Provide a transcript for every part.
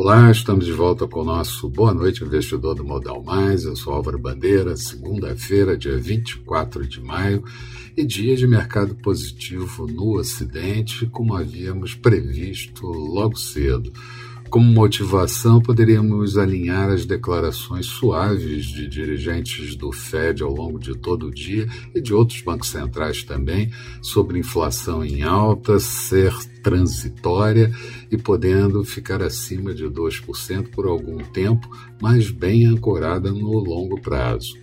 Olá, estamos de volta com o nosso Boa Noite Investidor do Modal Mais. Eu sou Álvaro Bandeira, segunda-feira, dia 24 de maio, e dia de mercado positivo no Ocidente, como havíamos previsto logo cedo. Como motivação, poderíamos alinhar as declarações suaves de dirigentes do Fed ao longo de todo o dia e de outros bancos centrais também sobre inflação em alta, ser transitória e podendo ficar acima de 2% por algum tempo, mas bem ancorada no longo prazo.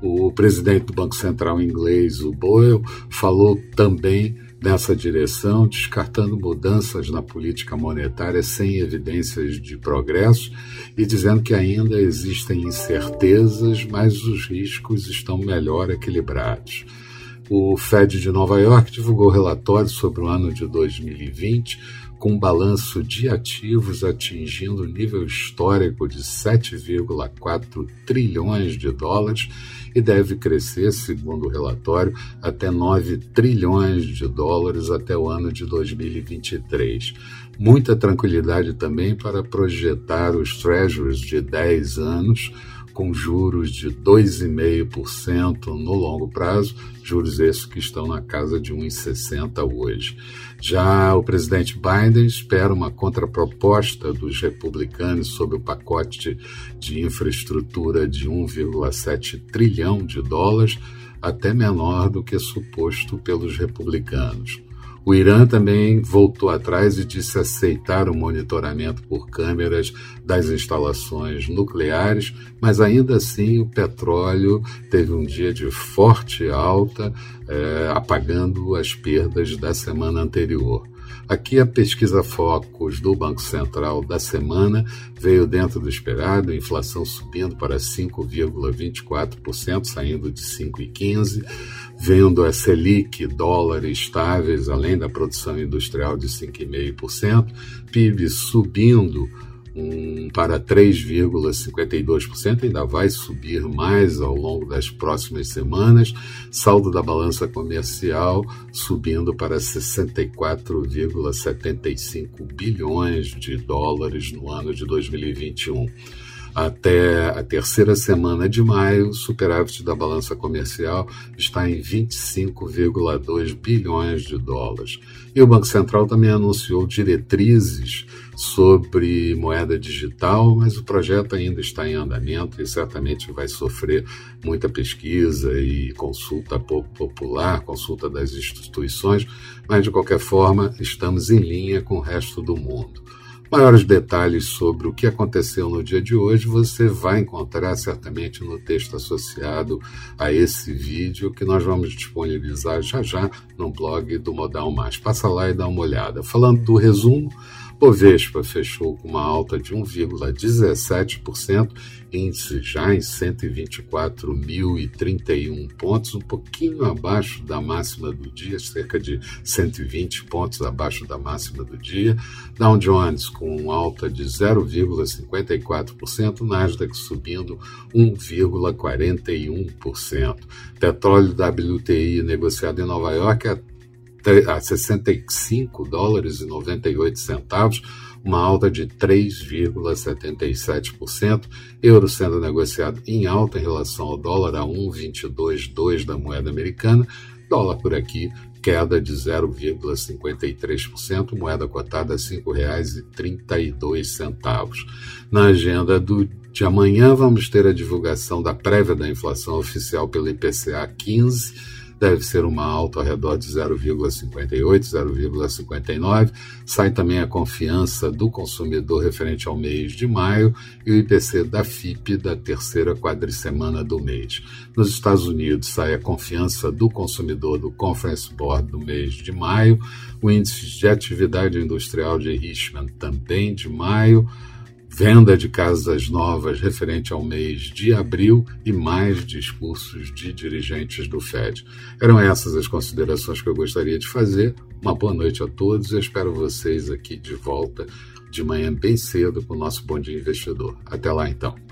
O presidente do Banco Central inglês, o Boyle, falou também nessa direção, descartando mudanças na política monetária sem evidências de progresso e dizendo que ainda existem incertezas, mas os riscos estão melhor equilibrados. O Fed de Nova York divulgou relatório sobre o ano de 2020, com balanço de ativos atingindo o nível histórico de 7,4 trilhões de dólares e deve crescer, segundo o relatório, até 9 trilhões de dólares até o ano de 2023. Muita tranquilidade também para projetar os treasuries de 10 anos com juros de 2,5% no longo prazo, juros esses que estão na casa de 1,60 hoje. Já o presidente Biden espera uma contraproposta dos republicanos sobre o pacote de infraestrutura de 1,7 trilhão de dólares, até menor do que suposto pelos republicanos. O Irã também voltou atrás e disse aceitar o monitoramento por câmeras das instalações nucleares, mas ainda assim o petróleo teve um dia de forte alta, é, apagando as perdas da semana anterior. Aqui a pesquisa Focus do Banco Central da semana veio dentro do esperado, inflação subindo para 5,24%, saindo de 5,15%, vendo a Selic, dólar estáveis, além da produção industrial de 5,5%, PIB subindo para 3,52%, ainda vai subir mais ao longo das próximas semanas. Saldo da balança comercial subindo para 64,75 bilhões de dólares no ano de 2021. Até a terceira semana de maio, o superávit da balança comercial está em 25,2 bilhões de dólares. E o Banco Central também anunciou diretrizes sobre moeda digital, mas o projeto ainda está em andamento e certamente vai sofrer muita pesquisa e consulta popular, consulta das instituições, mas de qualquer forma estamos em linha com o resto do mundo. Maiores detalhes sobre o que aconteceu no dia de hoje você vai encontrar certamente no texto associado a esse vídeo que nós vamos disponibilizar já já no blog do Modal Mais. Passa lá e dá uma olhada. Falando do resumo, Bovespa fechou com uma alta de 1,17%, índice já em 124.031 pontos, um pouquinho abaixo da máxima do dia, cerca de 120 pontos abaixo da máxima do dia. Dow Jones com alta de 0,54%, Nasdaq subindo 1,41%. Petróleo WTI negociado em Nova York a a 65 dólares e 98 centavos, uma alta de 3,77%, euro sendo negociado em alta em relação ao dólar a 1,22,2 da moeda americana, dólar por aqui queda de 0,53%, moeda cotada a R$ 5,32. Na agenda do de amanhã vamos ter a divulgação da prévia da inflação oficial pelo IPCA 15 deve ser uma alta ao redor de 0,58, 0,59. Sai também a confiança do consumidor referente ao mês de maio e o IPC da FIP da terceira quadricemana do mês. Nos Estados Unidos sai a confiança do consumidor do Conference Board do mês de maio, o índice de atividade industrial de Richmond também de maio venda de casas novas referente ao mês de abril e mais discursos de dirigentes do Fed. Eram essas as considerações que eu gostaria de fazer. Uma boa noite a todos e espero vocês aqui de volta de manhã bem cedo com o nosso Bom Dia Investidor. Até lá então.